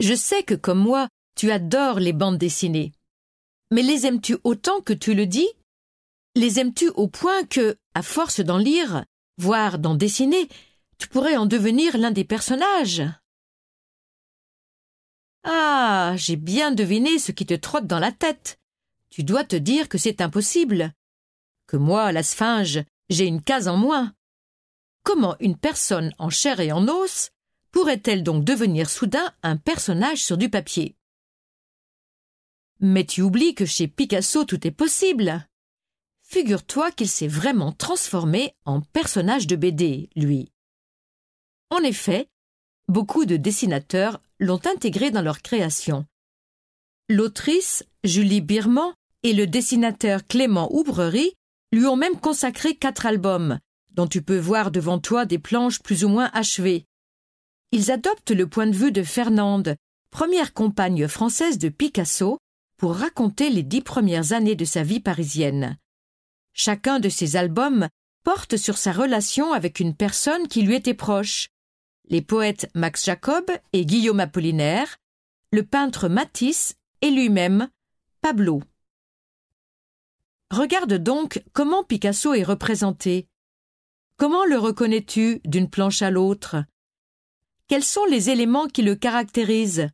Je sais que comme moi, tu adores les bandes dessinées. Mais les aimes-tu autant que tu le dis? Les aimes-tu au point que, à force d'en lire, voire d'en dessiner, tu pourrais en devenir l'un des personnages? Ah, j'ai bien deviné ce qui te trotte dans la tête. Tu dois te dire que c'est impossible. Que moi, la sphinge, j'ai une case en moins. Comment une personne en chair et en os pourrait-elle donc devenir soudain un personnage sur du papier? Mais tu oublies que chez Picasso tout est possible. Figure-toi qu'il s'est vraiment transformé en personnage de BD, lui. En effet, beaucoup de dessinateurs l'ont intégré dans leur création. L'autrice, Julie Birman, et le dessinateur Clément Oubrerie lui ont même consacré quatre albums, dont tu peux voir devant toi des planches plus ou moins achevées. Ils adoptent le point de vue de Fernande, première compagne française de Picasso, pour raconter les dix premières années de sa vie parisienne. Chacun de ces albums porte sur sa relation avec une personne qui lui était proche. Les poètes Max Jacob et Guillaume Apollinaire, le peintre Matisse et lui-même, Pablo. Regarde donc comment Picasso est représenté. Comment le reconnais-tu d'une planche à l'autre? Quels sont les éléments qui le caractérisent?